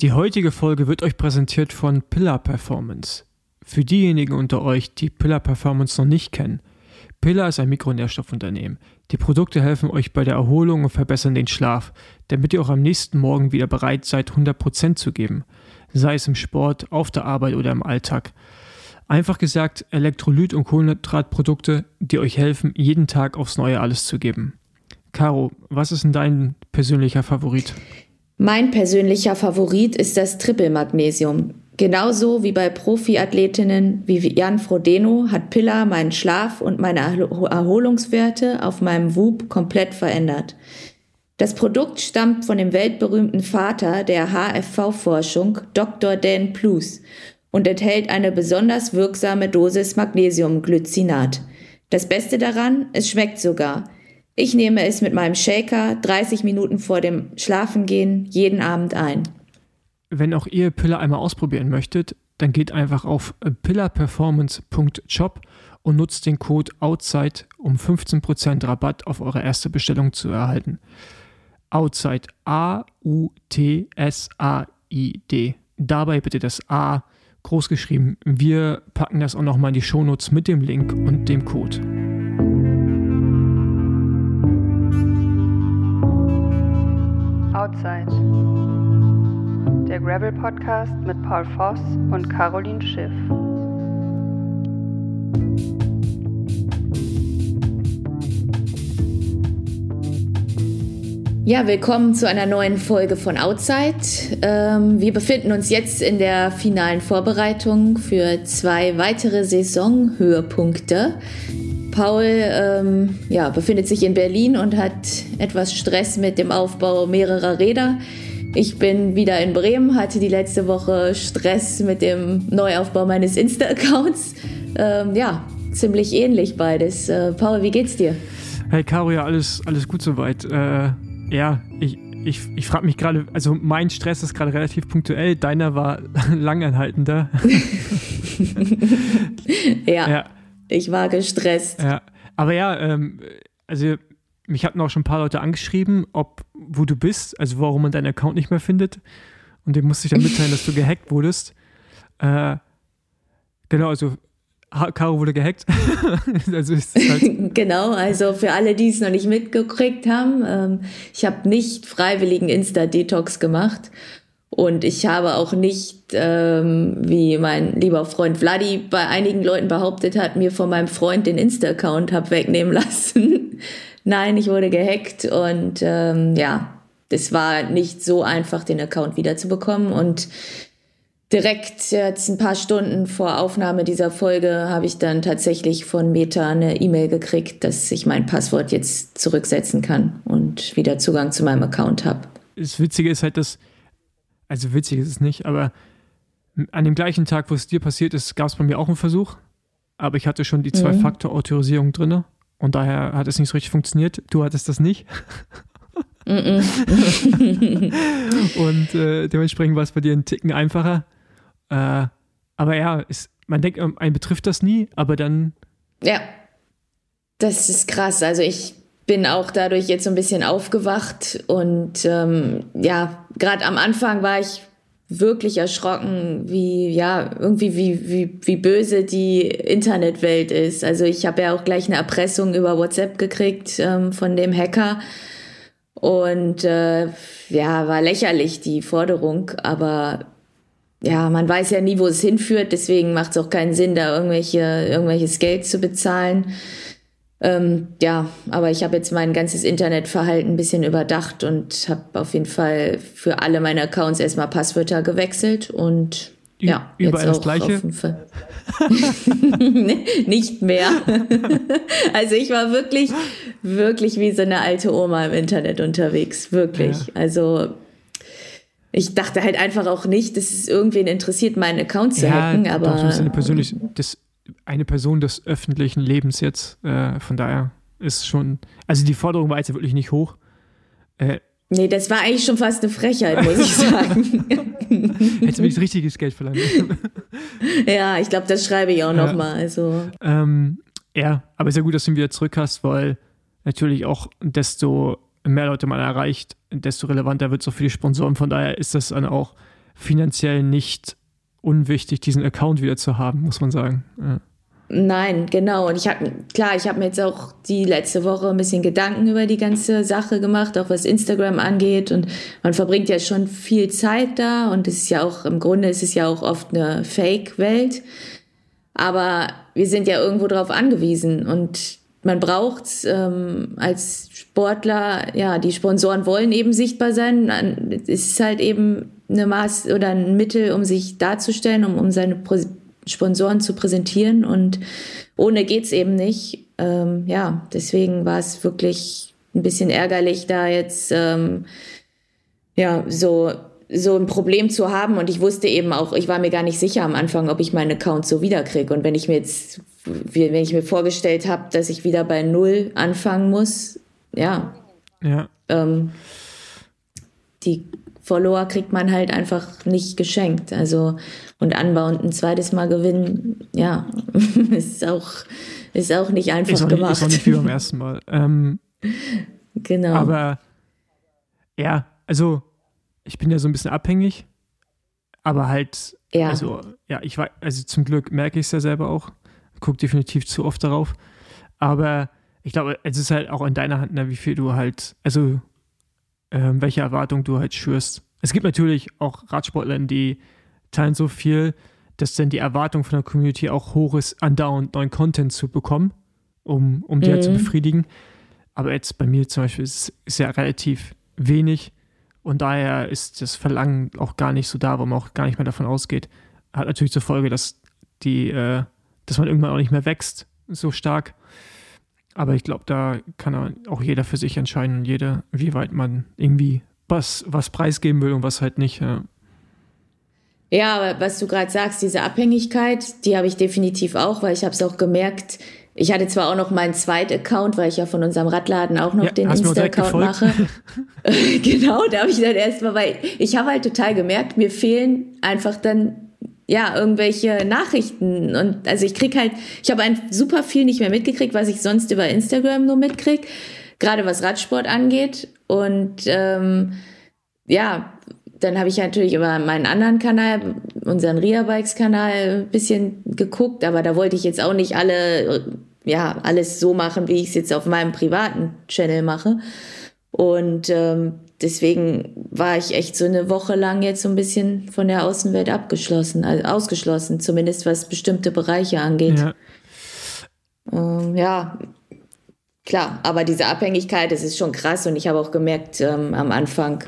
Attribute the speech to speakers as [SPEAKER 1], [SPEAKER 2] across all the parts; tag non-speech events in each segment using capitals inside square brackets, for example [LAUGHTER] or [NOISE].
[SPEAKER 1] Die heutige Folge wird euch präsentiert von Pillar Performance. Für diejenigen unter euch, die Pillar Performance noch nicht kennen. Pillar ist ein Mikronährstoffunternehmen. Die Produkte helfen euch bei der Erholung und verbessern den Schlaf, damit ihr auch am nächsten Morgen wieder bereit seid, 100% zu geben. Sei es im Sport, auf der Arbeit oder im Alltag. Einfach gesagt, Elektrolyt- und Kohlenhydratprodukte, die euch helfen, jeden Tag aufs Neue alles zu geben. Caro, was ist denn dein persönlicher Favorit?
[SPEAKER 2] Mein persönlicher Favorit ist das Triple-Magnesium. Genauso wie bei Profiathletinnen wie Jan Frodeno hat Pilla meinen Schlaf und meine Erholungswerte auf meinem WUB komplett verändert. Das Produkt stammt von dem weltberühmten Vater der HFV-Forschung, Dr. Dan Plus, und enthält eine besonders wirksame Dosis Magnesiumglycinat. Das Beste daran, es schmeckt sogar. Ich nehme es mit meinem Shaker 30 Minuten vor dem Schlafengehen jeden Abend ein.
[SPEAKER 1] Wenn auch ihr Pillar einmal ausprobieren möchtet, dann geht einfach auf pillarperformance.shop und nutzt den Code OUTSIDE, um 15% Rabatt auf eure erste Bestellung zu erhalten. Outside A-U-T-S-A-I-D. Dabei bitte das A groß geschrieben. Wir packen das auch nochmal in die Shownotes mit dem Link und dem Code.
[SPEAKER 3] Outside. Der Gravel Podcast mit Paul Voss und Caroline Schiff.
[SPEAKER 2] Ja, willkommen zu einer neuen Folge von Outside. Ähm, wir befinden uns jetzt in der finalen Vorbereitung für zwei weitere Saisonhöhepunkte. Paul ähm, ja, befindet sich in Berlin und hat etwas Stress mit dem Aufbau mehrerer Räder. Ich bin wieder in Bremen, hatte die letzte Woche Stress mit dem Neuaufbau meines Insta-Accounts. Ähm, ja, ziemlich ähnlich beides. Äh, Paul, wie geht's dir?
[SPEAKER 1] Hey Caro, ja, alles, alles gut soweit. Äh, ja, ich, ich, ich frage mich gerade, also mein Stress ist gerade relativ punktuell, deiner war [LAUGHS] langanhaltender. [LAUGHS]
[SPEAKER 2] ja. ja. Ich war gestresst.
[SPEAKER 1] Ja, aber ja, ähm, also mich hatten auch schon ein paar Leute angeschrieben, ob wo du bist, also warum man deinen Account nicht mehr findet. Und dem musste ich dann mitteilen, dass du gehackt wurdest. Äh, genau, also Caro wurde gehackt. [LAUGHS]
[SPEAKER 2] also halt [LAUGHS] genau, also für alle, die es noch nicht mitgekriegt haben, ähm, ich habe nicht freiwilligen Insta-Detox gemacht und ich habe auch nicht, ähm, wie mein lieber Freund Vladi bei einigen Leuten behauptet hat, mir von meinem Freund den Insta-Account hab wegnehmen [LAUGHS] lassen. Nein, ich wurde gehackt und ähm, ja, es war nicht so einfach, den Account wiederzubekommen. Und direkt jetzt ein paar Stunden vor Aufnahme dieser Folge habe ich dann tatsächlich von Meta eine E-Mail gekriegt, dass ich mein Passwort jetzt zurücksetzen kann und wieder Zugang zu meinem Account habe.
[SPEAKER 1] Das Witzige ist halt, dass also witzig ist es nicht, aber an dem gleichen Tag, wo es dir passiert ist, gab es bei mir auch einen Versuch. Aber ich hatte schon die Zwei-Faktor-Autorisierung mhm. drin und daher hat es nicht so richtig funktioniert. Du hattest das nicht. [LAUGHS] und äh, dementsprechend war es bei dir ein Ticken einfacher. Äh, aber ja, es, man denkt, einen betrifft das nie, aber dann.
[SPEAKER 2] Ja, das ist krass. Also ich bin auch dadurch jetzt so ein bisschen aufgewacht und ähm, ja, gerade am Anfang war ich wirklich erschrocken, wie ja irgendwie wie wie wie böse die Internetwelt ist. Also ich habe ja auch gleich eine Erpressung über WhatsApp gekriegt ähm, von dem Hacker und äh, ja war lächerlich die Forderung, aber ja man weiß ja nie, wo es hinführt. Deswegen macht es auch keinen Sinn, da irgendwelche irgendwelches Geld zu bezahlen. Ähm, ja, aber ich habe jetzt mein ganzes Internetverhalten ein bisschen überdacht und habe auf jeden Fall für alle meine Accounts erstmal Passwörter gewechselt und Ü ja,
[SPEAKER 1] überall das gleiche. [LAUGHS]
[SPEAKER 2] Nicht mehr. [LAUGHS] also ich war wirklich, wirklich wie so eine alte Oma im Internet unterwegs. Wirklich. Ja. Also ich dachte halt einfach auch nicht, dass es irgendwen interessiert, meinen Account zu ja, hacken. Aber
[SPEAKER 1] doch, das ist eine persönliche, das eine Person des öffentlichen Lebens jetzt. Äh, von daher ist schon, also die Forderung war jetzt wirklich nicht hoch.
[SPEAKER 2] Äh, nee, das war eigentlich schon fast eine Frechheit, muss ich [LAUGHS] sagen. [LAUGHS]
[SPEAKER 1] Hättest du wenigstens richtiges Geld verlangt. [LAUGHS]
[SPEAKER 2] ja, ich glaube, das schreibe ich auch ja. nochmal. Also.
[SPEAKER 1] Ähm, ja, aber ist ja gut, dass du ihn wieder zurück hast, weil natürlich auch desto mehr Leute man erreicht, desto relevanter wird es auch für die Sponsoren. Von daher ist das dann auch finanziell nicht unwichtig, diesen Account wieder zu haben, muss man sagen. Ja.
[SPEAKER 2] Nein, genau. Und ich habe, klar, ich habe mir jetzt auch die letzte Woche ein bisschen Gedanken über die ganze Sache gemacht, auch was Instagram angeht. Und man verbringt ja schon viel Zeit da. Und es ist ja auch, im Grunde ist es ja auch oft eine Fake-Welt. Aber wir sind ja irgendwo drauf angewiesen. Und man braucht ähm, als Sportler, ja, die Sponsoren wollen eben sichtbar sein. Es ist halt eben eine Maß oder ein Mittel, um sich darzustellen, um, um seine Sponsoren zu präsentieren und ohne geht's eben nicht. Ähm, ja, deswegen war es wirklich ein bisschen ärgerlich, da jetzt ähm, ja so so ein Problem zu haben und ich wusste eben auch, ich war mir gar nicht sicher am Anfang, ob ich meinen Account so wiederkriege und wenn ich mir jetzt, wenn ich mir vorgestellt habe, dass ich wieder bei Null anfangen muss, ja,
[SPEAKER 1] ja.
[SPEAKER 2] Ähm, die Follower kriegt man halt einfach nicht geschenkt. Also und anbauend ein zweites Mal gewinnen, ja, [LAUGHS] ist auch, ist auch nicht einfach
[SPEAKER 1] ist auch
[SPEAKER 2] gemacht.
[SPEAKER 1] Nicht, ist auch nicht wie beim ersten Mal. Ähm, [LAUGHS]
[SPEAKER 2] genau.
[SPEAKER 1] Aber ja, also ich bin ja so ein bisschen abhängig, aber halt,
[SPEAKER 2] ja.
[SPEAKER 1] also ja, ich war, also zum Glück merke ich es ja selber auch, gucke definitiv zu oft darauf, aber ich glaube, es ist halt auch in deiner Hand, ne, wie viel du halt, also ähm, welche Erwartungen du halt schürst. Es gibt natürlich auch Radsportler, die teilen so viel, dass dann die Erwartung von der Community auch hoch ist, andauernd neuen Content zu bekommen, um, um die mhm. halt zu mhm. befriedigen. Aber jetzt bei mir zum Beispiel ist, es ja relativ wenig und daher ist das Verlangen auch gar nicht so da, wo man auch gar nicht mehr davon ausgeht. Hat natürlich zur Folge, dass die, äh, dass man irgendwann auch nicht mehr wächst so stark. Aber ich glaube, da kann auch jeder für sich entscheiden, jeder, wie weit man irgendwie was, was preisgeben will und was halt nicht. Ja.
[SPEAKER 2] Ja, aber was du gerade sagst, diese Abhängigkeit, die habe ich definitiv auch, weil ich habe es auch gemerkt. Ich hatte zwar auch noch meinen zweiten Account, weil ich ja von unserem Radladen auch noch ja, den Insta-Account mache. [LAUGHS] genau, da habe ich dann erstmal, weil ich habe halt total gemerkt, mir fehlen einfach dann ja, irgendwelche Nachrichten. Und also ich krieg halt, ich habe super viel nicht mehr mitgekriegt, was ich sonst über Instagram nur mitkrieg, gerade was Radsport angeht. Und ähm, ja, dann habe ich natürlich über meinen anderen Kanal, unseren Ria Bikes Kanal, ein bisschen geguckt, aber da wollte ich jetzt auch nicht alle, ja, alles so machen, wie ich es jetzt auf meinem privaten Channel mache. Und ähm, deswegen war ich echt so eine Woche lang jetzt so ein bisschen von der Außenwelt abgeschlossen, also ausgeschlossen, zumindest was bestimmte Bereiche angeht. Ja. Ähm, ja, klar, aber diese Abhängigkeit, das ist schon krass und ich habe auch gemerkt ähm, am Anfang,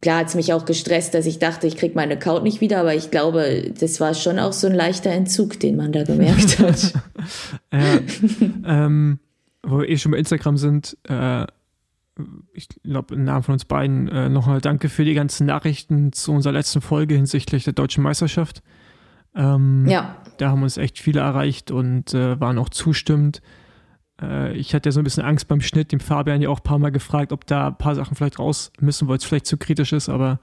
[SPEAKER 2] klar hat es mich auch gestresst, dass ich dachte, ich kriege meinen Account nicht wieder, aber ich glaube, das war schon auch so ein leichter Entzug, den man da gemerkt [LAUGHS] hat.
[SPEAKER 1] ja, ähm, wo wir eh schon bei Instagram sind, äh, ich glaube, im Namen von uns beiden äh, nochmal danke für die ganzen Nachrichten zu unserer letzten Folge hinsichtlich der deutschen Meisterschaft. Ähm,
[SPEAKER 2] ja.
[SPEAKER 1] Da haben uns echt viele erreicht und äh, waren auch zustimmend. Äh, ich hatte ja so ein bisschen Angst beim Schnitt, dem Fabian ja auch ein paar Mal gefragt, ob da ein paar Sachen vielleicht raus müssen, weil es vielleicht zu kritisch ist, aber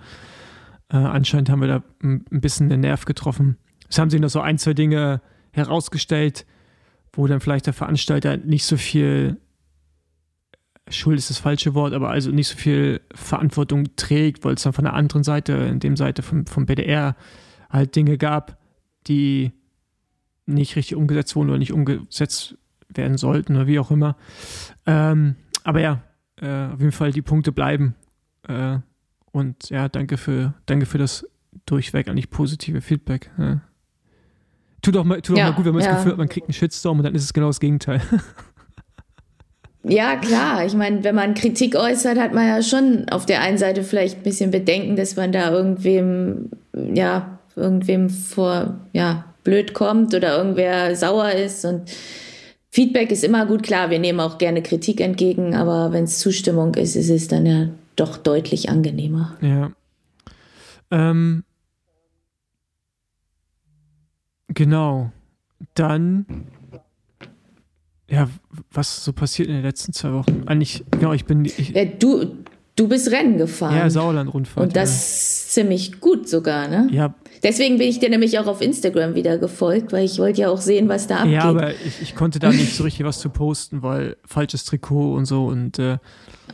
[SPEAKER 1] äh, anscheinend haben wir da ein bisschen den Nerv getroffen. Es haben sich noch so ein, zwei Dinge herausgestellt, wo dann vielleicht der Veranstalter nicht so viel Schuld ist das falsche Wort, aber also nicht so viel Verantwortung trägt, weil es dann von der anderen Seite, in dem Seite vom, vom BDR, halt Dinge gab, die nicht richtig umgesetzt wurden oder nicht umgesetzt werden sollten oder wie auch immer. Ähm, aber ja, äh, auf jeden Fall die Punkte bleiben. Äh, und ja, danke für, danke für das durchweg eigentlich positive Feedback. Ja. Tut auch mal, tut ja, auch mal gut, wenn man ja. das Gefühl hat, man kriegt einen Shitstorm und dann ist es genau das Gegenteil. [LAUGHS]
[SPEAKER 2] Ja, klar. Ich meine, wenn man Kritik äußert, hat man ja schon auf der einen Seite vielleicht ein bisschen Bedenken, dass man da irgendwem, ja, irgendwem vor, ja, blöd kommt oder irgendwer sauer ist und Feedback ist immer gut, klar, wir nehmen auch gerne Kritik entgegen, aber wenn es Zustimmung ist, ist es dann ja doch deutlich angenehmer.
[SPEAKER 1] Ja. Ähm, genau. Dann ja, was so passiert in den letzten zwei Wochen? Eigentlich, genau, ich bin. Ich,
[SPEAKER 2] du, du bist Rennen gefahren.
[SPEAKER 1] Ja, Sauerland-Rundfahrt.
[SPEAKER 2] Und das ja. ziemlich gut sogar, ne?
[SPEAKER 1] Ja.
[SPEAKER 2] Deswegen bin ich dir nämlich auch auf Instagram wieder gefolgt, weil ich wollte ja auch sehen, was da abgeht.
[SPEAKER 1] Ja, aber ich, ich konnte da nicht so richtig was zu posten, weil falsches Trikot und so und äh,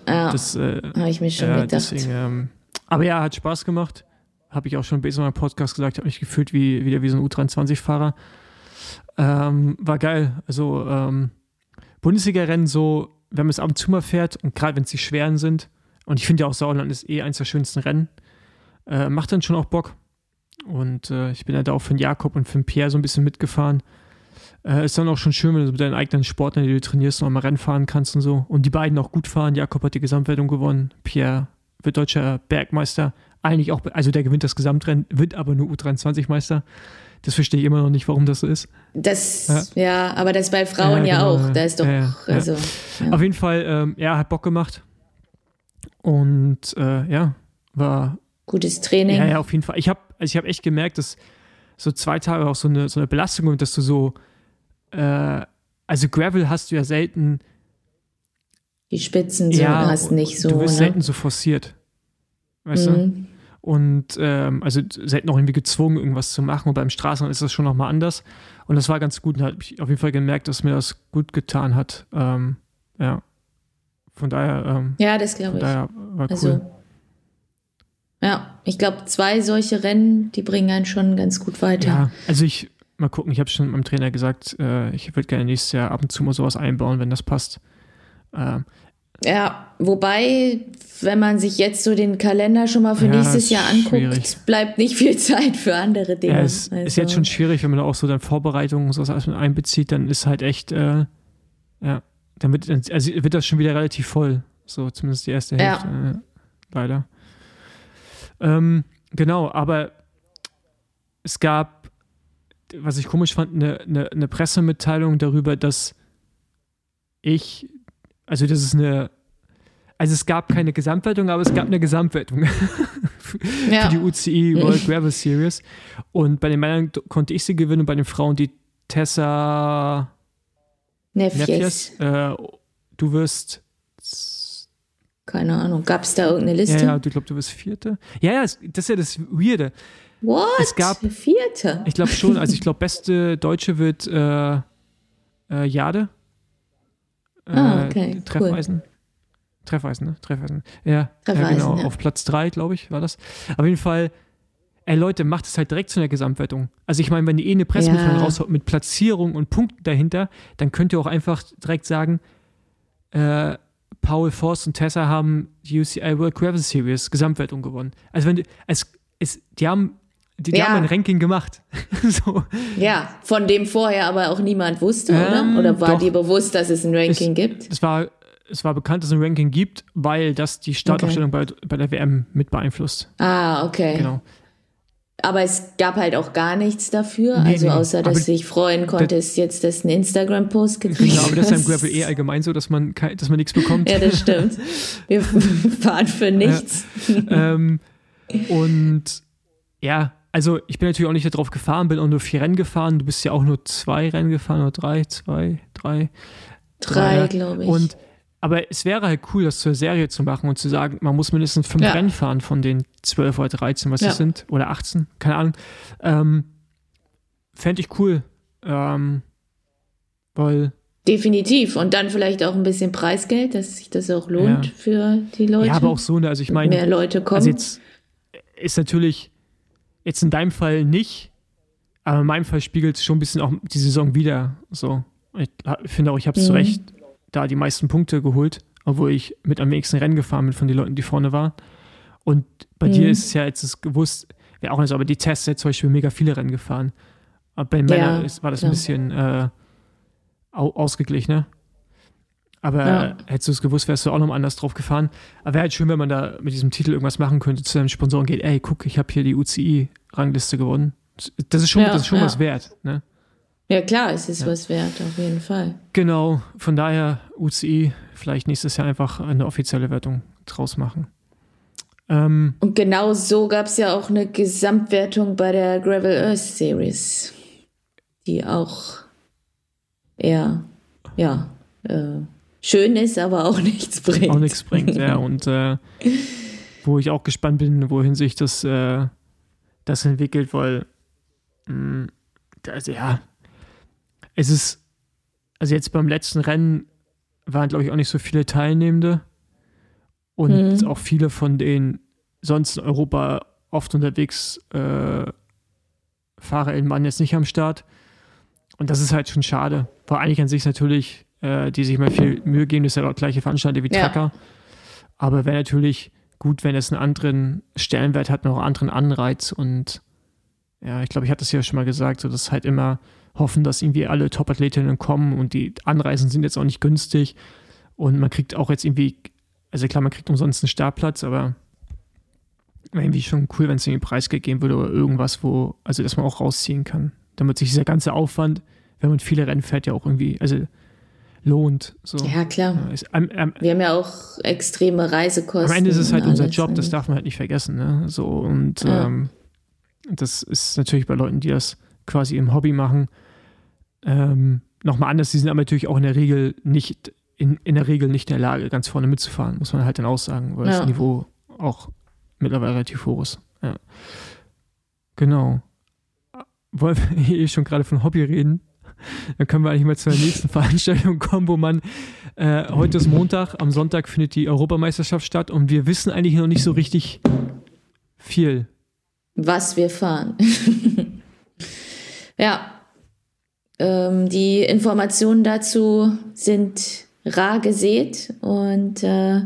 [SPEAKER 2] ja,
[SPEAKER 1] das äh,
[SPEAKER 2] habe ich mir schon
[SPEAKER 1] ja,
[SPEAKER 2] gedacht.
[SPEAKER 1] Deswegen, ähm, aber ja, hat Spaß gemacht. habe ich auch schon bei meinem Podcast gesagt, habe mich gefühlt wie wieder wie so ein U23-Fahrer. Ähm, war geil. Also ähm, Bundesliga-Rennen so, wenn man es ab und zu mal fährt und gerade wenn es die schweren sind, und ich finde ja auch Sauerland ist eh eins der schönsten Rennen, äh, macht dann schon auch Bock. Und äh, ich bin ja da auch für den Jakob und für den Pierre so ein bisschen mitgefahren. Äh, ist dann auch schon schön, wenn du mit deinen eigenen Sportlern, die du trainierst, noch mal Rennen fahren kannst und so. Und die beiden auch gut fahren. Jakob hat die Gesamtwertung gewonnen. Pierre wird deutscher Bergmeister. Eigentlich auch, also der gewinnt das Gesamtrennen, wird aber nur U23-Meister. Das verstehe ich immer noch nicht, warum das so ist.
[SPEAKER 2] Das, ja, ja aber das bei Frauen ja, genau, ja auch. Da ist doch, also.
[SPEAKER 1] Auf jeden Fall, ähm, ja, hat Bock gemacht. Und äh, ja, war.
[SPEAKER 2] Gutes Training.
[SPEAKER 1] Ja, ja, auf jeden Fall. Ich habe also ich hab echt gemerkt, dass so zwei Tage auch so eine, so eine Belastung und dass du so äh, also Gravel hast du ja selten.
[SPEAKER 2] Die Spitzen so ja, hast nicht so.
[SPEAKER 1] Du wirst ne? selten so forciert. Weißt mhm. Und ähm, also selten auch irgendwie gezwungen, irgendwas zu machen. Und beim Straßen ist das schon nochmal anders. Und das war ganz gut. Und da habe ich auf jeden Fall gemerkt, dass mir das gut getan hat. Ähm, ja. Von daher. Ähm,
[SPEAKER 2] ja, das glaube ich. Daher war also, cool. Ja, ich glaube, zwei solche Rennen, die bringen einen schon ganz gut weiter. Ja,
[SPEAKER 1] also ich mal gucken. Ich habe schon meinem Trainer gesagt, äh, ich würde gerne nächstes Jahr ab und zu mal sowas einbauen, wenn das passt.
[SPEAKER 2] Äh, ja, wobei, wenn man sich jetzt so den Kalender schon mal für ja, nächstes Jahr anguckt, schwierig. bleibt nicht viel [LAUGHS] Zeit für andere Dinge. Ja,
[SPEAKER 1] es also. ist jetzt schon schwierig, wenn man auch so dann Vorbereitungen und sowas alles mit einbezieht, dann ist halt echt, äh, ja, dann wird, also wird das schon wieder relativ voll. So zumindest die erste Hälfte. Ja. Äh, leider. Ähm, genau, aber es gab was ich komisch fand, eine, eine, eine Pressemitteilung darüber, dass ich, also das ist eine, also es gab keine Gesamtwertung, aber es gab eine Gesamtwertung [LAUGHS] für, ja. die UCI World Gravel Series. Und bei den Männern konnte ich sie gewinnen und bei den Frauen die Tessa
[SPEAKER 2] Nefjes.
[SPEAKER 1] Äh, du wirst
[SPEAKER 2] keine Ahnung, gab es da irgendeine Liste?
[SPEAKER 1] Ja, ja, du glaubst, du wirst Vierte. Ja, ja, das ist ja das Weirde.
[SPEAKER 2] What? Es gab, Vierte?
[SPEAKER 1] Ich glaube schon. Also ich glaube, beste Deutsche wird äh, äh, Jade.
[SPEAKER 2] Äh, ah, okay.
[SPEAKER 1] Treffeisen. Cool. Treffeisen, ne? Treffeisen. Ja, Treffeisen, ja genau. Ja. Auf Platz 3, glaube ich, war das. Auf jeden Fall, ey Leute, macht es halt direkt zu einer Gesamtwertung. Also ich meine, wenn ihr eh eine Pressemitteilung ja. raushaut mit Platzierung und Punkten dahinter, dann könnt ihr auch einfach direkt sagen, äh, Paul Forst und Tessa haben die UCI World Gravel Series Gesamtwertung gewonnen. Also wenn es, es die haben die, die ja. haben ein Ranking gemacht. [LAUGHS] so.
[SPEAKER 2] Ja, von dem vorher aber auch niemand wusste, ähm, oder? Oder war doch. dir bewusst, dass es ein Ranking es, gibt?
[SPEAKER 1] Es war, es war bekannt, dass es ein Ranking gibt, weil das die Startaufstellung okay. bei, bei der WM mit beeinflusst.
[SPEAKER 2] Ah, okay. Genau. Aber es gab halt auch gar nichts dafür, nee, also außer, dass du dich freuen konntest, jetzt das ein Instagram-Post gekriegt
[SPEAKER 1] Genau, aber das ist ja im Gravel eh allgemein so, dass man, dass man nichts bekommt.
[SPEAKER 2] ja, das stimmt. [LAUGHS] Wir [LAUGHS] fahren für nichts.
[SPEAKER 1] Ja, ähm, und ja, also ich bin natürlich auch nicht darauf gefahren, bin auch nur vier Rennen gefahren. Du bist ja auch nur zwei Rennen gefahren oder drei, zwei, drei.
[SPEAKER 2] Drei, drei glaube ich.
[SPEAKER 1] Und aber es wäre halt cool, das zur Serie zu machen und zu sagen, man muss mindestens fünf ja. Rennen fahren von den zwölf oder dreizehn, was ja. das sind, oder 18, keine Ahnung. Ähm, Fände ich cool. Ähm, weil.
[SPEAKER 2] Definitiv. Und dann vielleicht auch ein bisschen Preisgeld, dass sich das auch lohnt ja. für die Leute. Ja,
[SPEAKER 1] aber auch so, ne? Also ich meine.
[SPEAKER 2] Mehr Leute kommen.
[SPEAKER 1] Also jetzt ist natürlich Jetzt in deinem Fall nicht, aber in meinem Fall spiegelt es schon ein bisschen auch die Saison wieder. So. Ich finde auch, ich habe mhm. zu Recht da die meisten Punkte geholt, obwohl ich mit am wenigsten Rennen gefahren bin von den Leuten, die vorne waren. Und bei mhm. dir ist es ja jetzt gewusst, ja auch nicht, aber die Tests hat zum Beispiel mega viele Rennen gefahren. Aber bei den ja, Männern war das ja. ein bisschen äh, ausgeglichener. Aber ja. hättest du es gewusst, wärst du auch noch anders drauf gefahren. Aber wäre halt schön, wenn man da mit diesem Titel irgendwas machen könnte, zu seinem Sponsoren geht, ey, guck, ich habe hier die UCI-Rangliste gewonnen. Das ist schon, ja, das ist schon ja. was wert, ne?
[SPEAKER 2] Ja, klar, es ist was wert, auf jeden Fall.
[SPEAKER 1] Genau, von daher UCI vielleicht nächstes Jahr einfach eine offizielle Wertung draus machen.
[SPEAKER 2] Ähm, Und genau so gab es ja auch eine Gesamtwertung bei der Gravel Earth Series, die auch eher, ja, äh, schön ist, aber auch nichts bringt.
[SPEAKER 1] Auch nichts bringt, ja. [LAUGHS] Und äh, wo ich auch gespannt bin, wohin sich das, äh, das entwickelt, weil, mh, mm, also ja, es ist, also jetzt beim letzten Rennen waren, glaube ich, auch nicht so viele Teilnehmende und mhm. auch viele von den sonst in Europa oft unterwegs, äh, FahrerInnen waren jetzt nicht am Start. Und das ist halt schon schade. Weil eigentlich an sich natürlich, äh, die sich mal viel Mühe geben, das ist ja auch gleiche Veranstalter wie
[SPEAKER 2] Ja.
[SPEAKER 1] Tracker. Aber wäre natürlich gut, wenn es einen anderen Stellenwert hat, noch einen anderen Anreiz. Und ja, ich glaube, ich hatte es ja schon mal gesagt, so dass halt immer hoffen, dass irgendwie alle Top-Athletinnen kommen und die Anreisen sind jetzt auch nicht günstig. Und man kriegt auch jetzt irgendwie, also klar, man kriegt umsonst einen Startplatz, aber wäre irgendwie schon cool, wenn es irgendwie preisgegeben würde oder irgendwas, wo, also dass man auch rausziehen kann. Damit sich dieser ganze Aufwand, wenn man viele Rennen fährt, ja auch irgendwie, also lohnt. So.
[SPEAKER 2] Ja, klar.
[SPEAKER 1] Ja, ist, am, am,
[SPEAKER 2] Wir haben ja auch extreme Reisekosten.
[SPEAKER 1] am Ende ist es halt unser. Job, das darf man halt nicht vergessen. Ne? So, und
[SPEAKER 2] Ja.
[SPEAKER 1] ähm, das ist natürlich bei Leuten, die das quasi im Hobby machen, ähm, nochmal anders. Die sind aber natürlich auch in der Regel nicht, in, in der Regel nicht in der Lage, ganz vorne mitzufahren, muss man halt dann auch sagen, weil
[SPEAKER 2] Ja.
[SPEAKER 1] das Niveau auch mittlerweile relativ hoch ist. Ja. Genau. Wollen wir [LAUGHS] hier schon gerade von Hobby reden? Dann können wir eigentlich mal zur nächsten Veranstaltung kommen, wo man, äh, heute ist Montag, am Sonntag findet die Europameisterschaft statt und wir wissen eigentlich noch nicht so richtig viel.
[SPEAKER 2] was wir fahren. [LAUGHS] ja. Ähm, die Informationen dazu sind rar gesät und äh,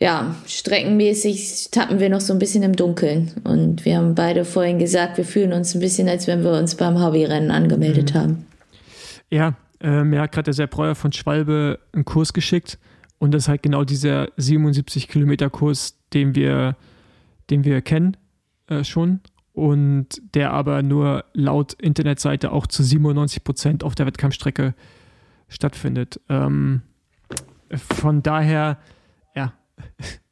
[SPEAKER 2] ja, streckenmäßig tappen wir noch so ein bisschen im Dunkeln. Und wir haben beide vorhin gesagt, wir fühlen uns ein bisschen, als wenn wir uns beim Hobbyrennen angemeldet haben.
[SPEAKER 1] Ja, äh, mir hat gerade der Sepp Breuer von Schwalbe einen Kurs geschickt und das ist halt genau dieser 77 Kilometer Kurs, den wir, den wir kennen äh, schon und der aber nur laut Internetseite auch zu 97 Prozent auf der Wettkampfstrecke stattfindet. Ähm, von daher,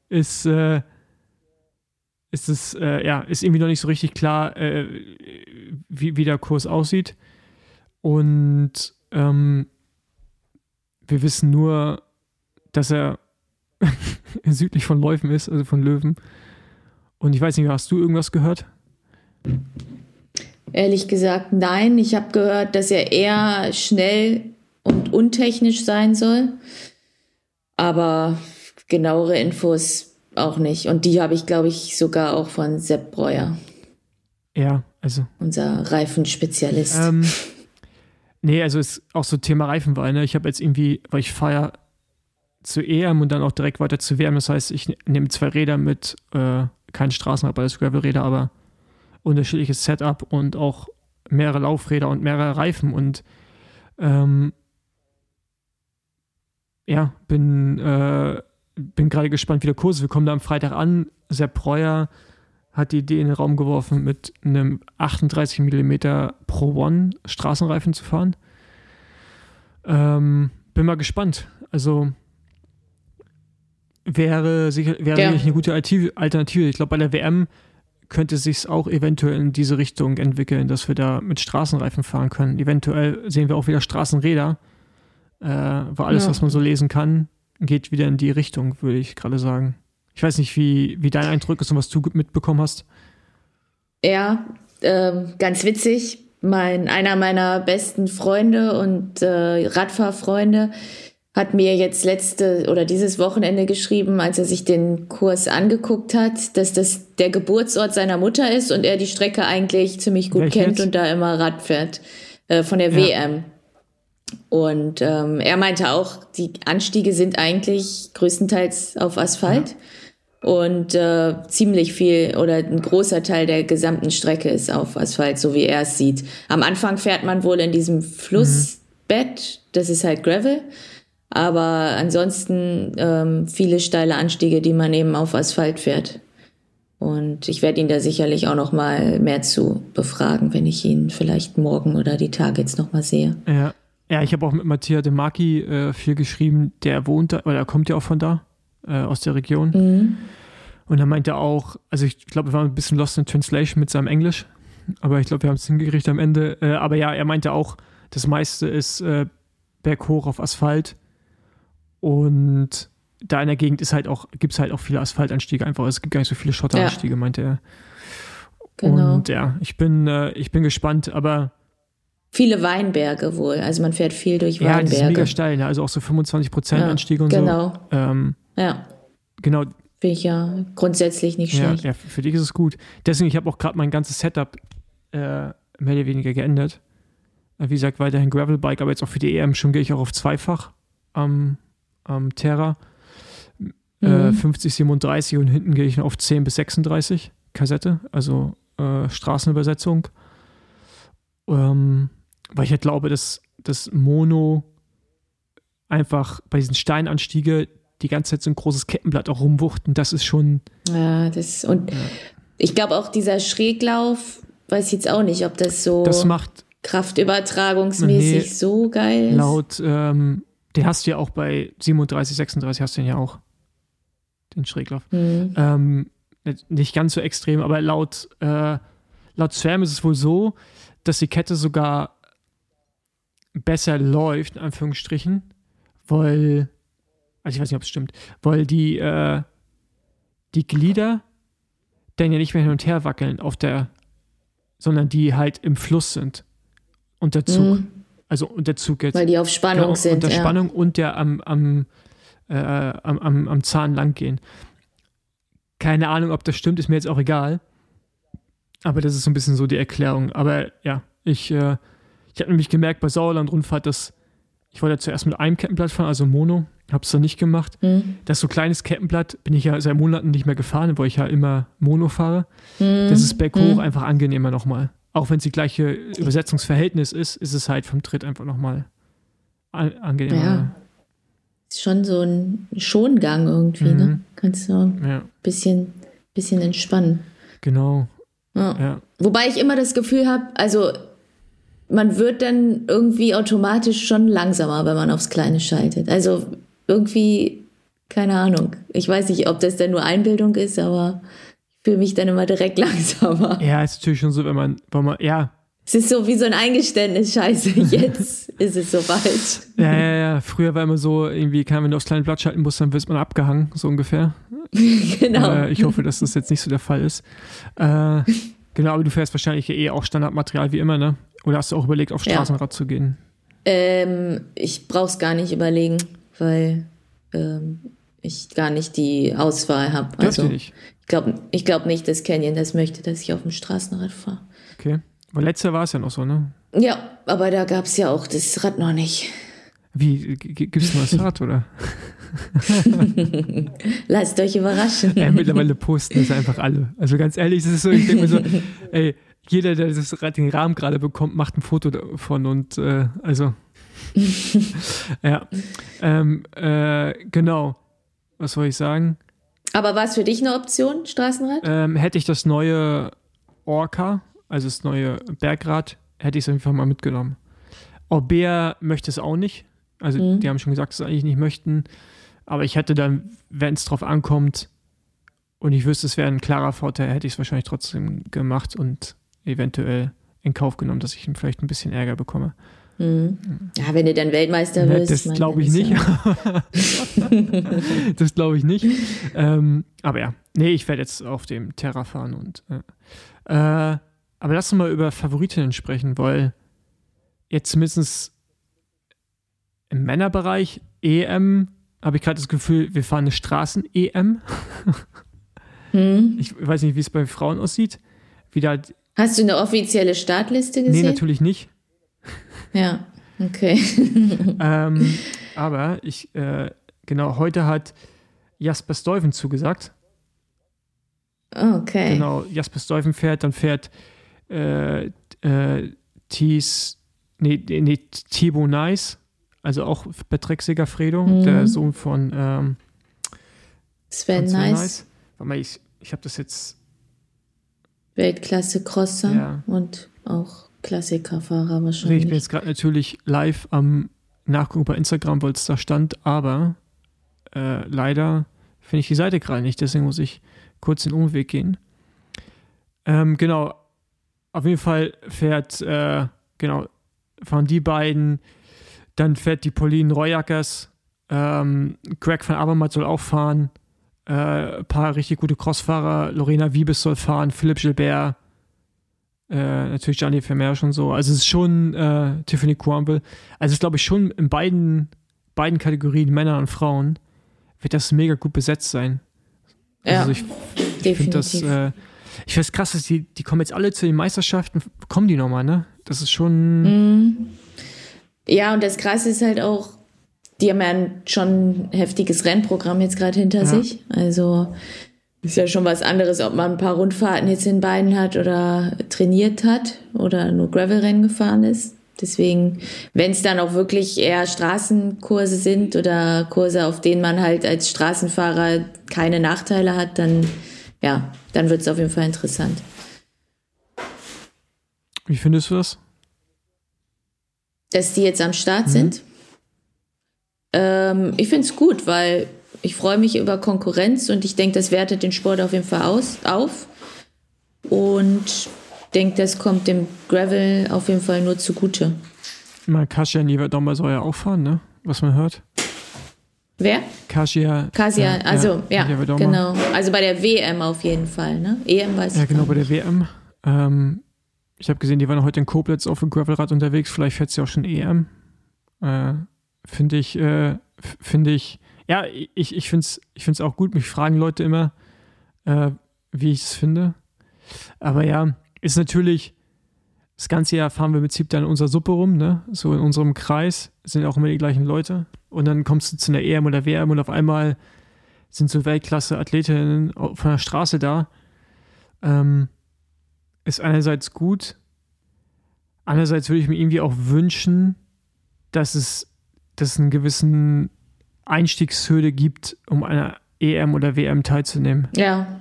[SPEAKER 1] ist, äh, ist es, äh, ja, ist irgendwie noch nicht so richtig klar, äh, wie, wie der Kurs aussieht. Und ähm, wir wissen nur, dass er [LAUGHS] südlich von Leuven ist, also von Löwen. Und ich weiß nicht, hast du irgendwas gehört?
[SPEAKER 2] Ehrlich gesagt, nein. Ich habe gehört, dass er eher schnell und untechnisch sein soll. Aber genauere Infos auch nicht. Und die habe ich, glaube ich, sogar auch von Sepp Breuer,
[SPEAKER 1] Ja, also.
[SPEAKER 2] unser Reifenspezialist.
[SPEAKER 1] Ähm, nee, also ist auch so Thema Reifenwahl. Ne? Ich habe jetzt irgendwie, weil ich fahre zu EM und dann auch direkt weiter zu WM. Das heißt, ich ne- nehme zwei Räder mit, äh, kein Straßenrad, beides Gravelräder, aber unterschiedliches Setup und auch mehrere Laufräder und mehrere Reifen und ähm, ja, bin, äh, bin gerade gespannt, wie der Kurs ist. Wir kommen da am Freitag an. Sepp Breuer hat die Idee in den Raum geworfen, mit einem 38 mm Pro One Straßenreifen zu fahren. Ähm, bin mal gespannt. Also wäre, sicher, wäre
[SPEAKER 2] Ja.
[SPEAKER 1] sicherlich eine gute Alternative-. Ich glaube, bei der WM könnte es sich auch eventuell in diese Richtung entwickeln, dass wir da mit Straßenreifen fahren können. Eventuell sehen wir auch wieder Straßenräder, äh, weil alles,
[SPEAKER 2] Ja.
[SPEAKER 1] was man so lesen kann, geht wieder in die Richtung, würde ich gerade sagen. Ich weiß nicht, wie, wie dein Eindruck ist und was du mitbekommen hast.
[SPEAKER 2] Ja, ähm, ganz witzig. Mein, einer meiner besten Freunde und äh, Radfahrfreunde hat mir jetzt letzte oder dieses Wochenende geschrieben, als er sich den Kurs angeguckt hat, dass das der Geburtsort seiner Mutter ist und er die Strecke eigentlich ziemlich gut
[SPEAKER 1] Welche
[SPEAKER 2] kennt
[SPEAKER 1] jetzt?
[SPEAKER 2] und da immer Rad fährt äh, von der
[SPEAKER 1] Ja.
[SPEAKER 2] WM. Und ähm, er meinte auch, die Anstiege sind eigentlich größtenteils auf Asphalt. Und äh, ziemlich viel oder ein großer Teil der gesamten Strecke ist auf Asphalt, so wie er es sieht. Am Anfang fährt man wohl in diesem Flussbett, das ist halt Gravel. Aber ansonsten ähm, viele steile Anstiege, die man eben auf Asphalt fährt. Und ich werde ihn da sicherlich auch noch mal mehr zu befragen, wenn ich ihn vielleicht morgen oder die Tage jetzt noch mal sehe.
[SPEAKER 1] Ja, ja ich habe auch mit Mattia De Marchi äh, viel geschrieben. Der wohnt da, oder er kommt ja auch von da, äh, aus der Region.
[SPEAKER 2] Mhm.
[SPEAKER 1] Und er meinte auch, also ich glaube, wir waren ein bisschen lost in translation mit seinem Englisch, aber ich glaube, wir haben es hingekriegt am Ende. Äh, aber ja, er meinte auch, das meiste ist äh, berghoch auf Asphalt. Und da in der Gegend ist halt auch, gibt es halt auch viele Asphaltanstiege einfach. Es gibt gar nicht so viele Schotteranstiege, meinte er.
[SPEAKER 2] Genau.
[SPEAKER 1] Und ja, ich bin, äh, ich bin gespannt, aber
[SPEAKER 2] Viele Weinberge wohl. Also man fährt viel durch
[SPEAKER 1] ja, das ist mega
[SPEAKER 2] Weinberge.
[SPEAKER 1] steil, ne? also auch so 25 Prozent
[SPEAKER 2] Ja,
[SPEAKER 1] Anstiege und
[SPEAKER 2] genau.
[SPEAKER 1] so. Ähm,
[SPEAKER 2] Ja.
[SPEAKER 1] genau,
[SPEAKER 2] finde ich ja grundsätzlich nicht schlecht.
[SPEAKER 1] Ja, ja, für dich ist es gut. Deswegen, ich habe auch gerade mein ganzes Setup äh, mehr oder weniger geändert. Äh, wie gesagt, weiterhin Gravelbike, aber jetzt auch für die EM schon gehe ich auch auf zweifach am, am Terra. Äh, 50, 37 und hinten gehe ich auf 10 bis 36 Kassette, also äh, Straßenübersetzung. Ähm, weil ich halt glaube, dass das Mono einfach bei diesen Steinanstiege die ganze Zeit so ein großes Kettenblatt auch rumwuchten, das ist schon.
[SPEAKER 2] Ja, das und ja. ich glaube auch dieser Schräglauf, weiß ich jetzt auch nicht, ob das so
[SPEAKER 1] das macht
[SPEAKER 2] kraftübertragungsmäßig nee, so geil ist.
[SPEAKER 1] Laut, ähm, den hast du ja auch bei 37, 36 hast du den ja auch. Den Schräglauf. Mhm. Ähm, nicht ganz so extrem, aber laut, äh, laut SRAM ist es wohl so, dass die Kette sogar besser läuft, in Anführungsstrichen, weil, also ich weiß nicht, ob es stimmt, weil die, äh, die Glieder dann ja nicht mehr hin und her wackeln auf der, sondern die halt im Fluss sind. Und der Zug. Mhm. Also und der Zug jetzt.
[SPEAKER 2] Weil die auf Spannung genau, sind.
[SPEAKER 1] Unter
[SPEAKER 2] ja.
[SPEAKER 1] Spannung und der am, am, äh, am, am, am Zahn lang gehen. Keine Ahnung, ob das stimmt, ist mir jetzt auch egal. Aber das ist so ein bisschen so die Erklärung. Aber ja, ich, äh, ich habe nämlich gemerkt bei Sauerland-Rundfahrt, dass ich wollte ja zuerst mit einem Kettenblatt fahren, also Mono, habe es dann nicht gemacht. Mhm. Das so kleines Kettenblatt bin ich ja seit Monaten nicht mehr gefahren, weil ich ja immer Mono fahre. Mhm. Das ist berghoch mhm. einfach angenehmer nochmal. Auch wenn es die gleiche Übersetzungsverhältnis ist, ist es halt vom Tritt einfach nochmal an angenehmer. Ja.
[SPEAKER 2] Ist schon so ein Schongang irgendwie, ne? Mhm. Kannst du ein ja. bisschen, bisschen entspannen.
[SPEAKER 1] Genau.
[SPEAKER 2] Ja. ja. Wobei ich immer das Gefühl habe, also man wird dann irgendwie automatisch schon langsamer, wenn man aufs Kleine schaltet. Also irgendwie, keine Ahnung. Ich weiß nicht, ob das denn nur Einbildung ist, aber ich fühle mich dann immer direkt [LAUGHS] langsamer.
[SPEAKER 1] Ja, ist natürlich schon so, wenn man, wenn man, ja.
[SPEAKER 2] Es ist so wie so ein Eingeständnis, scheiße, [LAUGHS] jetzt ist es soweit.
[SPEAKER 1] Ja, ja, ja. Früher war immer so, irgendwie, kann, wenn du aufs kleine Blatt schalten musst, dann wird man abgehangen, so ungefähr. [LAUGHS]
[SPEAKER 2] genau.
[SPEAKER 1] Äh, ich hoffe, dass das jetzt nicht so der Fall ist. Äh, genau, aber du fährst wahrscheinlich eh auch Standardmaterial wie immer, ne? Oder hast du auch überlegt, auf Straßenrad ja. zu gehen?
[SPEAKER 2] Ähm, ich brauche es gar nicht überlegen, weil ähm, ich gar nicht die Auswahl habe. Also, nicht? Ich glaube ich glaub nicht, dass Canyon das möchte, dass ich auf dem Straßenrad fahre.
[SPEAKER 1] Okay. Weil letztes Jahr war es ja noch so, ne?
[SPEAKER 2] Ja, aber da gab es ja auch das Rad noch nicht.
[SPEAKER 1] Wie, gibt es ein neues Rad, oder? [LAUGHS]
[SPEAKER 2] Lasst euch überraschen.
[SPEAKER 1] Ja, mittlerweile posten das einfach alle. Also ganz ehrlich, es ist so, ich denke mir so, [LAUGHS] ey, jeder, der das, den Rahmen gerade bekommt, macht ein Foto davon und äh, also. [LAUGHS] ja. Ähm, äh, genau. Was soll ich sagen?
[SPEAKER 2] Aber war es für dich eine Option, Straßenrad?
[SPEAKER 1] Ähm, hätte ich das neue Orca, also das neue Bergrad, hätte ich es einfach mal mitgenommen. Orbea möchte es auch nicht. Also, mhm. die haben schon gesagt, dass sie eigentlich nicht möchten. Aber ich hätte dann, wenn es drauf ankommt und ich wüsste, es wäre ein klarer Vorteil, hätte ich es wahrscheinlich trotzdem gemacht und eventuell in Kauf genommen, dass ich ihm vielleicht ein bisschen Ärger bekomme.
[SPEAKER 2] Mhm. Ja, wenn du dann Weltmeister ne, wirst.
[SPEAKER 1] Das glaube [LAUGHS] ich nicht. das glaube [LAUGHS] ich nicht. Ähm, aber ja, nee, ich werde jetzt auf dem Terra fahren und. Äh, äh, aber lass uns mal über Favoritinnen sprechen, weil jetzt zumindest im Männerbereich EM habe ich gerade das Gefühl, wir fahren eine Straßen-EM. [LAUGHS] Hm. Ich weiß nicht, wie es bei Frauen aussieht. Wie da
[SPEAKER 2] Hast du eine offizielle Startliste gesehen?
[SPEAKER 1] Nee, natürlich nicht.
[SPEAKER 2] Ja, okay. [LAUGHS]
[SPEAKER 1] ähm, aber ich, äh, genau, heute hat Jasper Stuyven zugesagt.
[SPEAKER 2] Okay.
[SPEAKER 1] Genau, Jasper Stuyven fährt, dann fährt äh, äh, Thies, nee, nee, Thibaut Nice, also auch Patrick Segafredo, mhm. der Sohn von ähm,
[SPEAKER 2] Sven, von Sven Nice. nice.
[SPEAKER 1] Warte mal, ich, ich habe das jetzt
[SPEAKER 2] Weltklasse-Crosser ja. und auch Klassikerfahrer wahrscheinlich.
[SPEAKER 1] Ich bin jetzt gerade natürlich live am Nachgucken bei Instagram, weil es da stand, aber äh, leider finde ich die Seite gerade nicht, deswegen muss ich kurz den Umweg gehen. Ähm, genau, auf jeden Fall fährt, äh, genau, fahren die beiden, dann fährt die Pauline Royackers, ähm, Greg van Abermatt soll auch fahren, äh, ein paar richtig gute Crossfahrer. Lorena Wiebes soll fahren, Philipp Gilbert, äh, natürlich Gianni Vermeer schon so. Also es ist schon äh, Tiffany Crumble. Also es ist, glaube ich, schon in beiden, beiden Kategorien, Männer und Frauen, wird das mega gut besetzt sein.
[SPEAKER 2] Ja,
[SPEAKER 1] also ich, ich finde das, äh, ich finde es krass, dass die, die kommen jetzt alle zu den Meisterschaften, kommen die nochmal, ne? Das ist schon.
[SPEAKER 2] Mhm. Ja, und das Krasse ist halt auch, die haben ja schon ein heftiges Rennprogramm jetzt gerade hinter ja. sich. Also ist ja schon was anderes, ob man ein paar Rundfahrten jetzt in Beinen hat oder trainiert hat oder nur Gravelrennen gefahren ist. Deswegen, wenn es dann auch wirklich eher Straßenkurse sind oder Kurse, auf denen man halt als Straßenfahrer keine Nachteile hat, dann ja, dann wird es auf jeden Fall interessant.
[SPEAKER 1] Wie findest du das?
[SPEAKER 2] Dass die jetzt am Start mhm. sind? Ähm, ich finde es gut, weil ich freue mich über Konkurrenz und ich denke, das wertet den Sport auf jeden Fall aus, auf. Und denke, das kommt dem Gravel auf jeden Fall nur zugute.
[SPEAKER 1] Mal doch mal soll ja auch fahren, ne? Was man hört.
[SPEAKER 2] Wer?
[SPEAKER 1] Kasia.
[SPEAKER 2] Kasia, ja, also ja, ja genau. Also bei der WM auf jeden Fall, ne? EM weiß
[SPEAKER 1] ich. Ja, genau, bei der WM. Ähm, ich habe gesehen, die waren heute in Koblenz auf dem Gravelrad unterwegs. Vielleicht fährt sie auch schon EM. Äh, finde ich, äh, finde ich, ja, ich, ich finde es ich find's auch gut. Mich fragen Leute immer, äh, wie ich es finde. Aber ja, ist natürlich, das ganze Jahr fahren wir im Prinzip dann in unserer Suppe rum, ne? So in unserem Kreis sind auch immer die gleichen Leute. Und dann kommst du zu einer EM oder WM und auf einmal sind so Weltklasse-Athletinnen von der Straße da. Ähm, ist einerseits gut, andererseits würde ich mir irgendwie auch wünschen, dass es, dass es einen gewissen Einstiegshürde gibt, um einer EM oder WM teilzunehmen.
[SPEAKER 2] Ja,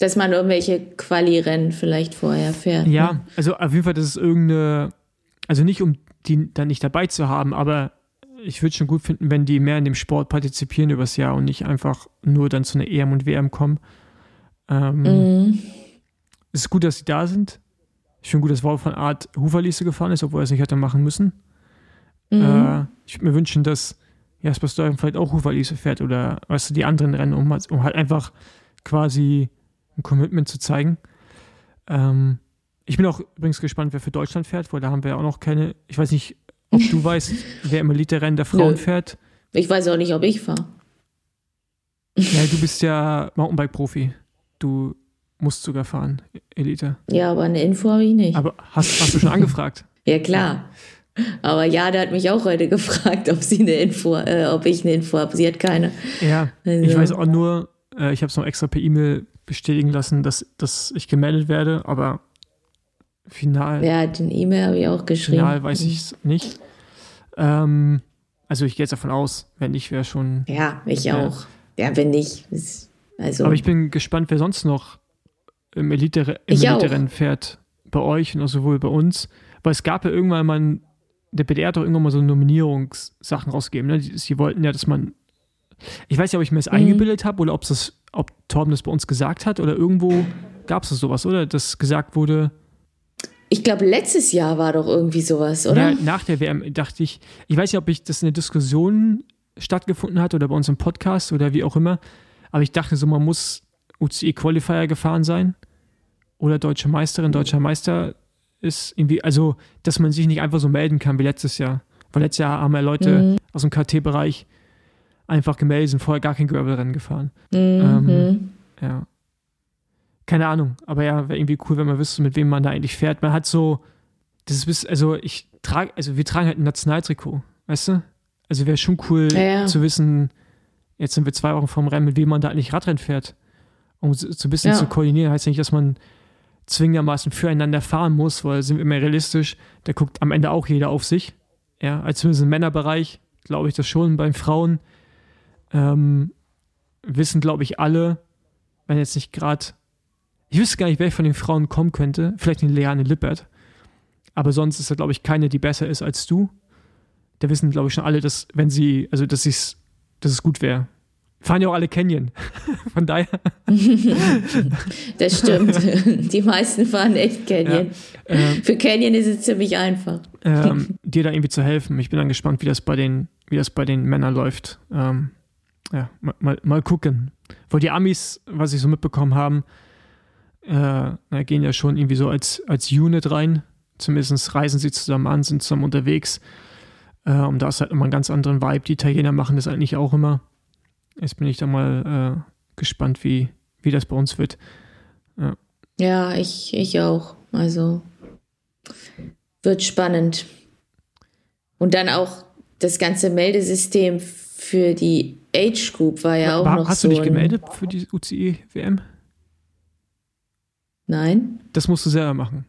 [SPEAKER 2] dass man irgendwelche Quali-Rennen vielleicht vorher fährt.
[SPEAKER 1] Ja, ne? also auf jeden Fall, das ist irgendeine, also nicht um die dann nicht dabei zu haben, aber ich würde schon gut finden, wenn die mehr in dem Sport partizipieren übers Jahr und nicht einfach nur dann zu einer EM und WM kommen. Ähm, mm. Es ist gut, dass sie da sind. Ich finde gut, dass Wolf von Art Huferliese gefahren ist, obwohl er es nicht hätte machen müssen. Mm. Äh, ich würde mir wünschen, dass Jasper Steuern vielleicht auch Huferliese fährt oder weißt du, die anderen Rennen, um, um halt einfach quasi ein Commitment zu zeigen. Ähm, ich bin auch übrigens gespannt, wer für Deutschland fährt, weil da haben wir auch noch keine. Ich weiß nicht, ob du [LAUGHS] weißt, wer im Elite-Rennen der Frauen Nö. fährt.
[SPEAKER 2] Ich weiß auch nicht, ob ich fahre. [LAUGHS]
[SPEAKER 1] Ja, du bist ja Mountainbike-Profi. Du musst sogar fahren, Elite.
[SPEAKER 2] Ja, aber eine Info habe ich nicht.
[SPEAKER 1] Aber hast, hast du schon [LAUGHS] angefragt?
[SPEAKER 2] ja, klar. Aber ja, der hat mich auch heute gefragt, ob sie eine Info, äh, ob ich eine Info habe. Sie hat keine.
[SPEAKER 1] Ja, also. ich weiß auch nur, äh, ich habe es noch extra per E-Mail bestätigen lassen, dass, dass ich gemeldet werde, aber final.
[SPEAKER 2] Ja, den E-Mail habe ich auch geschrieben.
[SPEAKER 1] Final weiß ich es nicht. Ähm, also ich gehe jetzt davon aus, wenn nicht, wäre schon.
[SPEAKER 2] Ja, ich äh, auch. Ja, wenn nicht. Also.
[SPEAKER 1] Aber ich bin gespannt, wer sonst noch im Elite-Rennen Elite fährt. Bei euch und auch sowohl bei uns. Weil es gab ja irgendwann mal, der BDR hat doch irgendwann mal so Nominierungssachen rausgegeben. Ne? Sie wollten ja, dass man. Ich weiß nicht, ob ich mir das mhm. eingebildet habe oder ob es ob Torben das bei uns gesagt hat oder irgendwo gab es sowas, oder? Dass gesagt wurde.
[SPEAKER 2] Ich glaube, letztes Jahr war doch irgendwie sowas, oder?
[SPEAKER 1] Ja, nach der WM dachte ich, ich weiß nicht, ob ich das in der Diskussion stattgefunden hat oder bei uns im Podcast oder wie auch immer, aber ich dachte so, man muss UCI Qualifier gefahren sein oder deutsche Meisterin, deutscher Meister ist irgendwie, also, dass man sich nicht einfach so melden kann wie letztes Jahr. Weil letztes Jahr haben ja Leute mhm. aus dem KT-Bereich einfach gemeldet, sind vorher gar kein Gravel-Rennen gefahren. Mhm. Ähm, ja. Keine Ahnung, aber ja, wäre irgendwie cool, wenn man wüsste, mit wem man da eigentlich fährt. Man hat so, das ist, also ich trage, also wir tragen halt ein Nationaltrikot, weißt du? Also wäre schon cool ja, ja. zu wissen, jetzt sind wir zwei Wochen vorm Rennen, mit wem man da eigentlich Radrennen fährt. Um so, so ein bisschen ja. zu koordinieren, heißt ja nicht, dass man zwingendermaßen füreinander fahren muss, weil sind wir immer realistisch, da guckt am Ende auch jeder auf sich. Ja, als zumindest im Männerbereich glaube ich das schon. Beim Frauen ähm, wissen, glaube ich, alle, wenn jetzt nicht gerade, ich wüsste gar nicht, wer von den Frauen kommen könnte, vielleicht eine Leane Lippert, aber sonst ist da, glaube ich, keine, die besser ist als du. Da wissen, glaube ich, schon alle, dass, wenn sie, also, dass, dass es gut wäre. Fahren ja auch alle Canyon. [LAUGHS] Von daher.
[SPEAKER 2] das stimmt. [LAUGHS] Die meisten fahren echt Canyon. Ja, ähm, Für Canyon ist es ziemlich einfach.
[SPEAKER 1] Ähm, dir da irgendwie zu helfen. Ich bin dann gespannt, wie das bei den, wie das bei den Männern läuft. Ähm, ja, mal, mal gucken. Weil die Amis, was ich so mitbekommen haben, äh, na, gehen ja schon irgendwie so als, als Unit rein. Zumindest reisen sie zusammen an, sind zusammen unterwegs. Äh, und da ist halt immer einen ganz anderen Vibe. Die Italiener machen das eigentlich auch immer. Jetzt bin ich da mal äh, gespannt, wie, wie das bei uns wird.
[SPEAKER 2] Ja, ja ich, ich auch. Also wird spannend. Und dann auch das ganze Meldesystem für die Age Group war ja auch war, noch
[SPEAKER 1] hast
[SPEAKER 2] so.
[SPEAKER 1] Hast du dich gemeldet für die UCI-WM?
[SPEAKER 2] Nein.
[SPEAKER 1] Das musst du selber machen.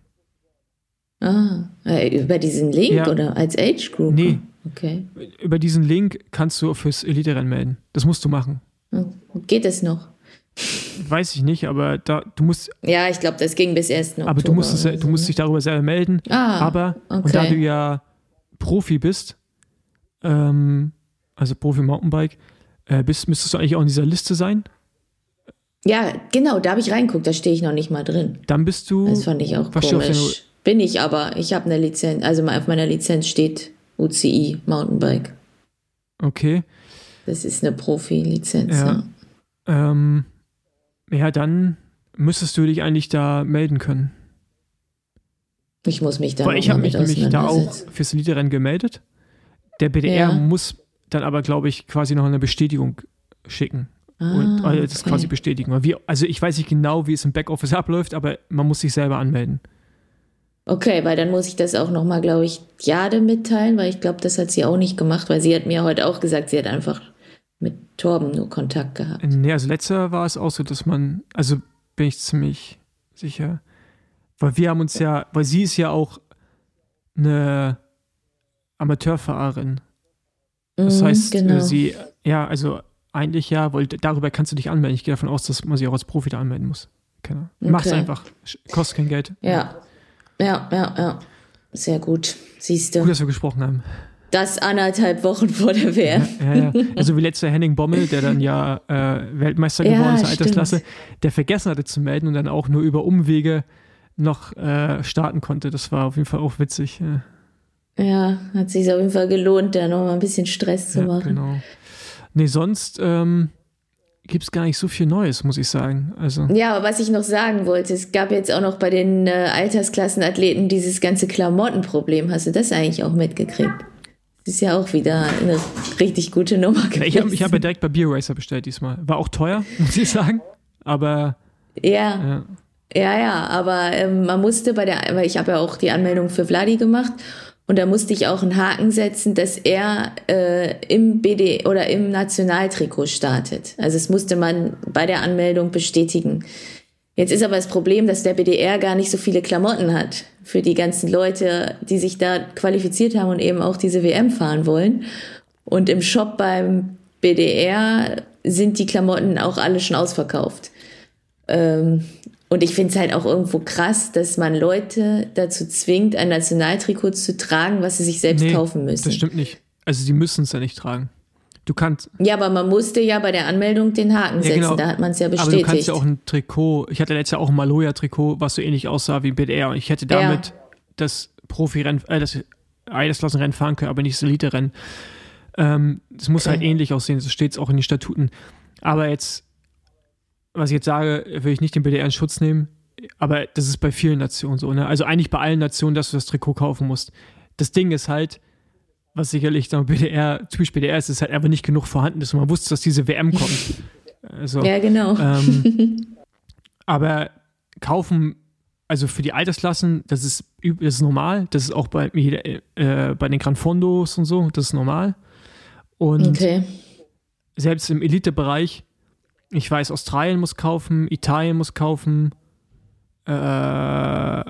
[SPEAKER 2] Ah, äh, über diesen Link ja. oder als Age Group?
[SPEAKER 1] Nee.
[SPEAKER 2] Okay.
[SPEAKER 1] Über diesen Link kannst du fürs Elite-Rennen melden. Das musst du machen.
[SPEAKER 2] Oh, geht es noch?
[SPEAKER 1] Weiß ich nicht, aber da du musst.
[SPEAKER 2] Ja, ich glaube, das ging bis erst noch.
[SPEAKER 1] Aber du musst, es, du musst dich darüber selber melden.
[SPEAKER 2] Ah,
[SPEAKER 1] aber okay. und da du ja Profi bist, ähm, also Profi Mountainbike, äh, bist, müsstest du eigentlich auch in dieser Liste sein.
[SPEAKER 2] Ja, genau, da habe ich reinguckt, da stehe ich noch nicht mal drin.
[SPEAKER 1] Dann bist du.
[SPEAKER 2] Das fand ich auch komisch. Bin ich aber, ich habe eine Lizenz, also auf meiner Lizenz steht UCI Mountainbike.
[SPEAKER 1] Okay.
[SPEAKER 2] Das ist eine Profi-Lizenz.
[SPEAKER 1] Ja. Ja. Ähm, ja, dann müsstest du dich eigentlich da melden können.
[SPEAKER 2] Ich muss mich da
[SPEAKER 1] Weil ich habe mich nämlich da auch fürs Liederrennen gemeldet. Der BDR ja. muss dann aber, glaube ich, quasi noch eine Bestätigung schicken. Ah, und also das okay. quasi bestätigen. Wie, also ich weiß nicht genau, wie es im Backoffice [LAUGHS] abläuft, aber man muss sich selber anmelden.
[SPEAKER 2] Okay, weil dann muss ich das auch nochmal, glaube ich, Jade mitteilen, weil ich glaube, das hat sie auch nicht gemacht, weil sie hat mir heute auch gesagt, sie hat einfach mit Torben nur Kontakt gehabt.
[SPEAKER 1] Nee, also letzter war es auch so, dass man, also bin ich ziemlich sicher, weil wir haben uns ja, weil sie ist ja auch eine Amateurfahrerin. Das mhm, heißt, äh, genau. sie, ja, also eigentlich ja, weil darüber kannst du dich anmelden. Ich gehe davon aus, dass man sich auch als Profi da anmelden muss. Keine okay. Mach's einfach. Kostet kein Geld.
[SPEAKER 2] Ja. Ja, ja, ja. Sehr gut. Siehst du.
[SPEAKER 1] Gut, dass wir gesprochen haben.
[SPEAKER 2] Das anderthalb Wochen vor der WM.
[SPEAKER 1] Ja, ja, ja. Also wie letzter Henning Bommel, der dann ja äh, Weltmeister geworden ist, Altersklasse, der vergessen hatte zu melden und dann auch nur über Umwege noch äh, starten konnte. Das war auf jeden Fall auch witzig. Ja.
[SPEAKER 2] Ja, hat sich auf jeden Fall gelohnt, da noch mal ein bisschen Stress zu machen.
[SPEAKER 1] Genau. Nee, sonst ähm, gibt es gar nicht so viel Neues, muss ich sagen. Also.
[SPEAKER 2] Ja, aber was ich noch sagen wollte, es gab jetzt auch noch bei den äh, Altersklassenathleten dieses ganze Klamottenproblem. Hast du das eigentlich auch mitgekriegt? Das ist ja auch wieder eine richtig gute Nummer
[SPEAKER 1] gewesen. Ich habe ich hab ja direkt bei Beer Racer bestellt diesmal. War auch teuer, [LAUGHS] muss ich sagen. Aber.
[SPEAKER 2] Ja. ja. Ja, ja, aber ähm, man musste bei der, weil ich habe ja auch die Anmeldung für Vladi gemacht und da musste ich auch einen Haken setzen, dass er äh, im BD oder im Nationaltrikot startet. Also es musste man bei der Anmeldung bestätigen. Jetzt ist aber das Problem, dass der BDR gar nicht so viele Klamotten hat für die ganzen Leute, die sich da qualifiziert haben und eben auch diese WM fahren wollen. Und im Shop beim BDR sind die Klamotten auch alle schon ausverkauft. Ähm, und ich finde es halt auch irgendwo krass, dass man Leute dazu zwingt, ein Nationaltrikot zu tragen, was sie sich selbst nee, kaufen müssen.
[SPEAKER 1] Das stimmt nicht. Also sie müssen es ja nicht tragen. Du kannst.
[SPEAKER 2] Ja, aber man musste ja bei der Anmeldung den Haken ja, setzen, genau. da hat man es ja bestätigt.
[SPEAKER 1] Aber du kannst ja auch ein Trikot, ich hatte letztes Jahr auch ein Maloja-Trikot, was so ähnlich aussah wie BDR. Und ich hätte damit ja. das Profi-Rennen, äh, das Eidersklassenrennen fahren können, aber nicht das Elite-Rennen. Ähm, das muss okay. halt ähnlich aussehen, so steht es auch in den Statuten. Aber jetzt was ich jetzt sage, will ich nicht den BDR in Schutz nehmen, aber das ist bei vielen Nationen so, ne? Also eigentlich bei allen Nationen, dass du das Trikot kaufen musst. Das Ding ist halt, was sicherlich dann BDR, typisch BDR ist, ist halt einfach nicht genug vorhanden ist und man wusste, dass diese WM kommt. [LAUGHS] Also,
[SPEAKER 2] ja, genau.
[SPEAKER 1] Ähm, [LAUGHS] aber kaufen, also für die Altersklassen, das ist, das ist normal. Das ist auch bei, äh, bei den Gran Fondos und so, das ist normal. Und
[SPEAKER 2] okay.
[SPEAKER 1] selbst im Elitebereich ich weiß, Australien muss kaufen, Italien muss kaufen, äh,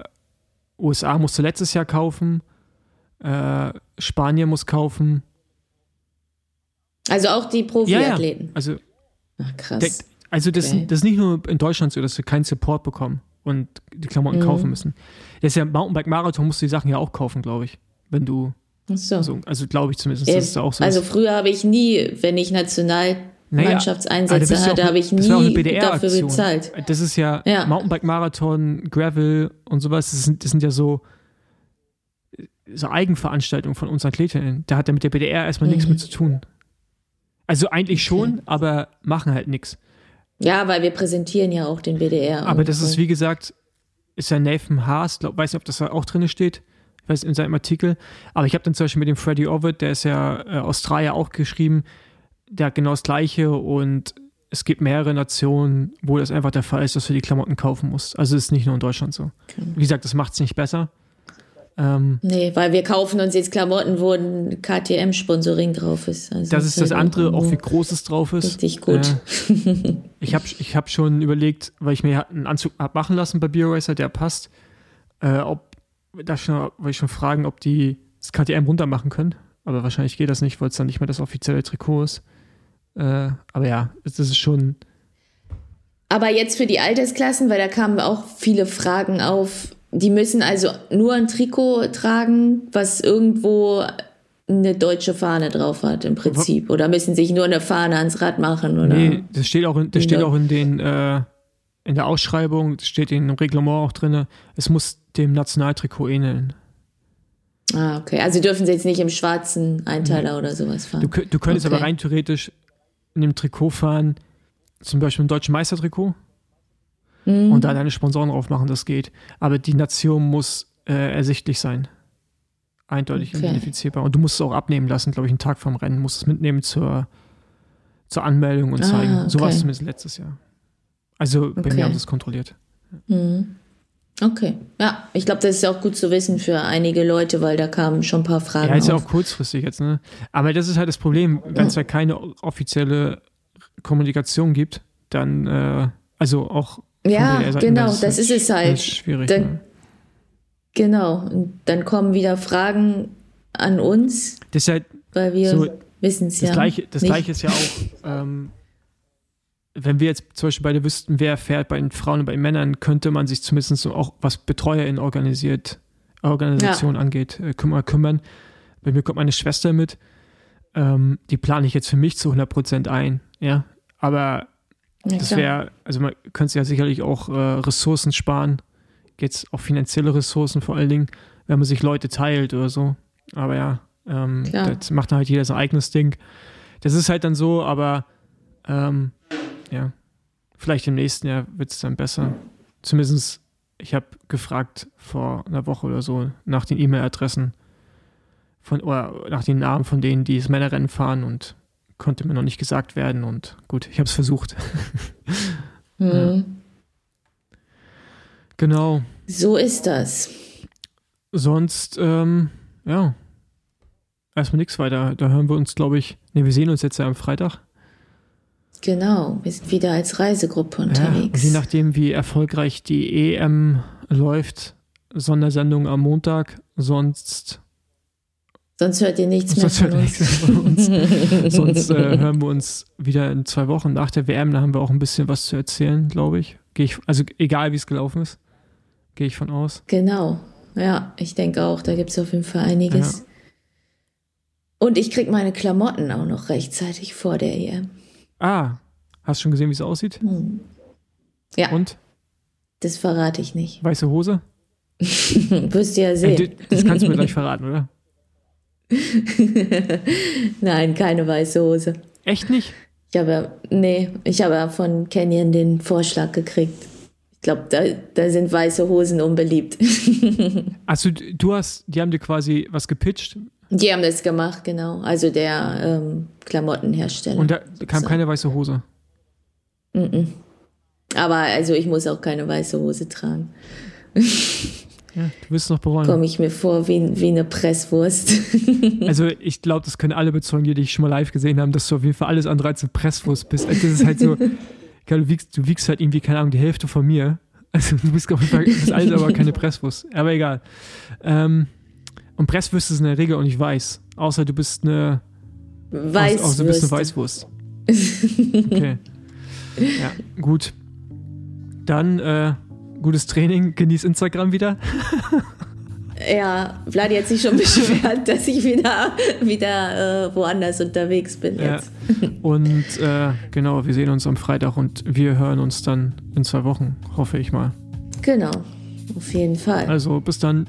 [SPEAKER 1] USA musste letztes Jahr kaufen, äh, Spanien muss kaufen.
[SPEAKER 2] Also auch die Profiathleten.
[SPEAKER 1] Ja. Also,
[SPEAKER 2] Ach, krass.
[SPEAKER 1] Der, also das, okay. das ist nicht nur in Deutschland so, dass wir keinen Support bekommen und die Klamotten mhm. kaufen müssen. Das ist ja Mountainbike Marathon musst du die Sachen ja auch kaufen, glaube ich, wenn du
[SPEAKER 2] so.
[SPEAKER 1] also, also glaube ich zumindest, dass es auch so
[SPEAKER 2] Also früher habe ich nie, wenn ich national naja, Mannschaftseinsätze hatte, ja habe ich nie dafür bezahlt.
[SPEAKER 1] Das ist ja, ja. Mountainbike-Marathon, Gravel und sowas, das sind, das sind ja so, so Eigenveranstaltungen von uns Athletinnen. Da hat er mit der BDR erstmal mhm. nichts mit zu tun. Also eigentlich schon, okay. aber machen halt nichts.
[SPEAKER 2] Ja, weil wir präsentieren ja auch den BDR.
[SPEAKER 1] Aber das ist, wie gesagt, ist ja Nathan Haas, glaub, weiß nicht, ob das da auch drin steht, weiß in seinem Artikel. Aber ich habe dann zum Beispiel mit dem Freddy Ovid, der ist ja äh, Australier auch geschrieben, der hat genau das Gleiche und es gibt mehrere Nationen, wo das einfach der Fall ist, dass du die Klamotten kaufen musst. Also es ist nicht nur in Deutschland so.
[SPEAKER 2] Okay.
[SPEAKER 1] Wie gesagt, das macht es nicht besser. Ähm,
[SPEAKER 2] Nee, weil wir kaufen uns jetzt Klamotten, wo ein KTM-Sponsoring drauf ist. Also
[SPEAKER 1] das ist das
[SPEAKER 2] halt
[SPEAKER 1] andere, auch wie groß es drauf ist.
[SPEAKER 2] Richtig gut.
[SPEAKER 1] Äh, [LAUGHS] ich habe ich hab schon überlegt, weil ich mir einen Anzug hab machen lassen bei BioRacer, der passt, äh, ob da schon, wollte ich schon fragen, ob die das KTM runter machen können. Aber wahrscheinlich geht das nicht, weil es dann nicht mehr das offizielle Trikot ist. Äh, aber ja, das ist schon.
[SPEAKER 2] Aber jetzt für die Altersklassen, weil da kamen auch viele Fragen auf. Die müssen also nur ein Trikot tragen, was irgendwo eine deutsche Fahne drauf hat im Prinzip. Oder müssen sich nur eine Fahne ans Rad machen? Oder?
[SPEAKER 1] Nee, das steht auch in, das steht auch in den äh, in der Ausschreibung, das steht in dem Reglement auch drin, es muss dem Nationaltrikot ähneln.
[SPEAKER 2] Ah, okay. Also dürfen sie jetzt nicht im schwarzen Einteiler oder sowas fahren.
[SPEAKER 1] Du, du könntest
[SPEAKER 2] Okay.
[SPEAKER 1] aber rein theoretisch in dem Trikot fahren, zum Beispiel im deutschen Meistertrikot
[SPEAKER 2] Mhm.
[SPEAKER 1] und da deine Sponsoren drauf machen, das geht. Aber die Nation muss äh, ersichtlich sein. Eindeutig
[SPEAKER 2] Okay.
[SPEAKER 1] identifizierbar. Und du musst es auch abnehmen lassen, glaube ich, einen Tag vorm Rennen. Musst es mitnehmen zur, zur Anmeldung und
[SPEAKER 2] Ah,
[SPEAKER 1] zeigen. So war es
[SPEAKER 2] okay.
[SPEAKER 1] zumindest letztes Jahr. Also bei
[SPEAKER 2] Okay.
[SPEAKER 1] mir haben sie es kontrolliert.
[SPEAKER 2] Mhm. Okay. Ja, ich glaube, das ist auch gut zu wissen für einige Leute, weil da kamen schon ein paar Fragen
[SPEAKER 1] Ja, ist ja auch kurzfristig jetzt, ne? Aber das ist halt das Problem, wenn es ja keine offizielle Kommunikation gibt, dann, äh, also auch.
[SPEAKER 2] Ja, genau,
[SPEAKER 1] das
[SPEAKER 2] das ist es halt.
[SPEAKER 1] ist schwierig.
[SPEAKER 2] Dann-
[SPEAKER 1] ne?
[SPEAKER 2] Genau. Und dann kommen wieder Fragen an uns,
[SPEAKER 1] Das ist halt
[SPEAKER 2] weil wir
[SPEAKER 1] So,
[SPEAKER 2] wissen es ja.
[SPEAKER 1] Gleiche, das
[SPEAKER 2] nicht.
[SPEAKER 1] Gleiche ist ja auch, ähm, wenn wir jetzt zum Beispiel beide wüssten, wer fährt bei den Frauen und bei den Männern, könnte man sich zumindest auch, was BetreuerInnen organisiert, Organisation angeht, äh, kümmer, kümmern. Bei mir kommt meine Schwester mit. Ähm, die plane ich jetzt für mich zu 100% ein, ja. Aber
[SPEAKER 2] Ja,
[SPEAKER 1] Das wäre, also man könnte ja sicherlich auch äh, Ressourcen sparen, jetzt auch finanzielle Ressourcen vor allen Dingen, wenn man sich Leute teilt oder so. Aber ja, ähm, das macht dann halt jeder sein eigenes Ding. Das ist halt dann so, aber ähm, ja, vielleicht im nächsten Jahr wird es dann besser. Zumindest, ich habe gefragt vor einer Woche oder so nach den E-Mail-Adressen von oder nach den Namen von denen, die das Männerrennen fahren und konnte mir noch nicht gesagt werden und gut, ich habe es versucht. [LAUGHS]
[SPEAKER 2] Mhm.
[SPEAKER 1] Genau.
[SPEAKER 2] So ist das.
[SPEAKER 1] Sonst, ähm, ja, erstmal nichts weiter. Da hören wir uns, glaube ich, ne, wir sehen uns jetzt ja am Freitag.
[SPEAKER 2] Genau. Wir sind wieder als Reisegruppe
[SPEAKER 1] Ja,
[SPEAKER 2] unterwegs.
[SPEAKER 1] je nachdem, wie erfolgreich die EM läuft, Sondersendung am Montag, sonst,
[SPEAKER 2] Sonst hört ihr nichts mehr
[SPEAKER 1] sonst,
[SPEAKER 2] von uns.
[SPEAKER 1] nichts von uns. [LAUGHS] sonst äh, hören wir uns wieder in zwei Wochen nach der WM. Da haben wir auch ein bisschen was zu erzählen, glaube ich. Gehe ich. Also egal, wie es gelaufen ist, gehe ich von aus.
[SPEAKER 2] Genau. Ja, ich denke auch, da gibt es auf jeden Fall einiges. Und ich krieg meine Klamotten auch noch rechtzeitig vor der EM.
[SPEAKER 1] Ah, hast du schon gesehen, wie es aussieht?
[SPEAKER 2] Hm. Ja,
[SPEAKER 1] Und?
[SPEAKER 2] das verrate ich nicht. [LAUGHS]
[SPEAKER 1] Weiße Hose?
[SPEAKER 2] Wirst du ja
[SPEAKER 1] Äh,
[SPEAKER 2] sehen.
[SPEAKER 1] du- das kannst du mir gleich verraten, oder? [LAUGHS]
[SPEAKER 2] Nein, keine weiße Hose.
[SPEAKER 1] Echt nicht?
[SPEAKER 2] Ich habe, nee, ich habe von Canyon den Vorschlag gekriegt. Ich glaube, da, da sind weiße Hosen unbeliebt. [LAUGHS]
[SPEAKER 1] Also du hast, die haben dir quasi was gepitcht
[SPEAKER 2] Die haben das gemacht, genau. Also der ähm, Klamottenhersteller.
[SPEAKER 1] und da kam
[SPEAKER 2] So.
[SPEAKER 1] keine weiße Hose.
[SPEAKER 2] Mhm. Aber also ich muss auch keine weiße Hose tragen. [LAUGHS]
[SPEAKER 1] Ja, du wirst es noch bereuen.
[SPEAKER 2] Komme ich mir vor wie, wie eine Presswurst. [LAUGHS]
[SPEAKER 1] Also ich glaube, das können alle bezeugen, die dich schon mal live gesehen haben, dass du auf jeden Fall alles andere als ein Presswurst bist. Also das ist halt so, [LAUGHS] du, wiegst, du wiegst halt irgendwie, keine Ahnung, die Hälfte von mir. Also du bist auf jeden Fall, alles aber keine Presswurst. Aber egal. Ähm, und Presswürste sind in der Regel auch nicht weiß. Außer du bist eine, außer, außer du bist eine. Weißwurst. [LAUGHS] Okay. Ja, gut. Dann äh, gutes Training, genieß Instagram wieder. [LAUGHS]
[SPEAKER 2] Ja, Vladi hat sich schon [LAUGHS] beschwert, dass ich wieder, wieder äh, woanders unterwegs bin
[SPEAKER 1] Ja.
[SPEAKER 2] jetzt.
[SPEAKER 1] Und äh, genau, wir sehen uns am Freitag und wir hören uns dann in zwei Wochen, hoffe ich mal.
[SPEAKER 2] Genau, auf jeden Fall.
[SPEAKER 1] Also bis dann.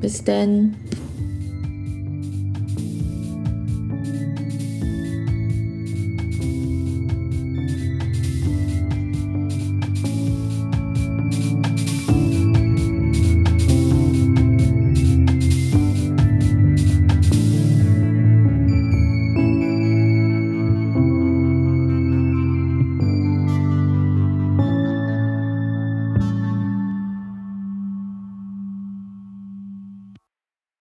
[SPEAKER 2] Bis dann.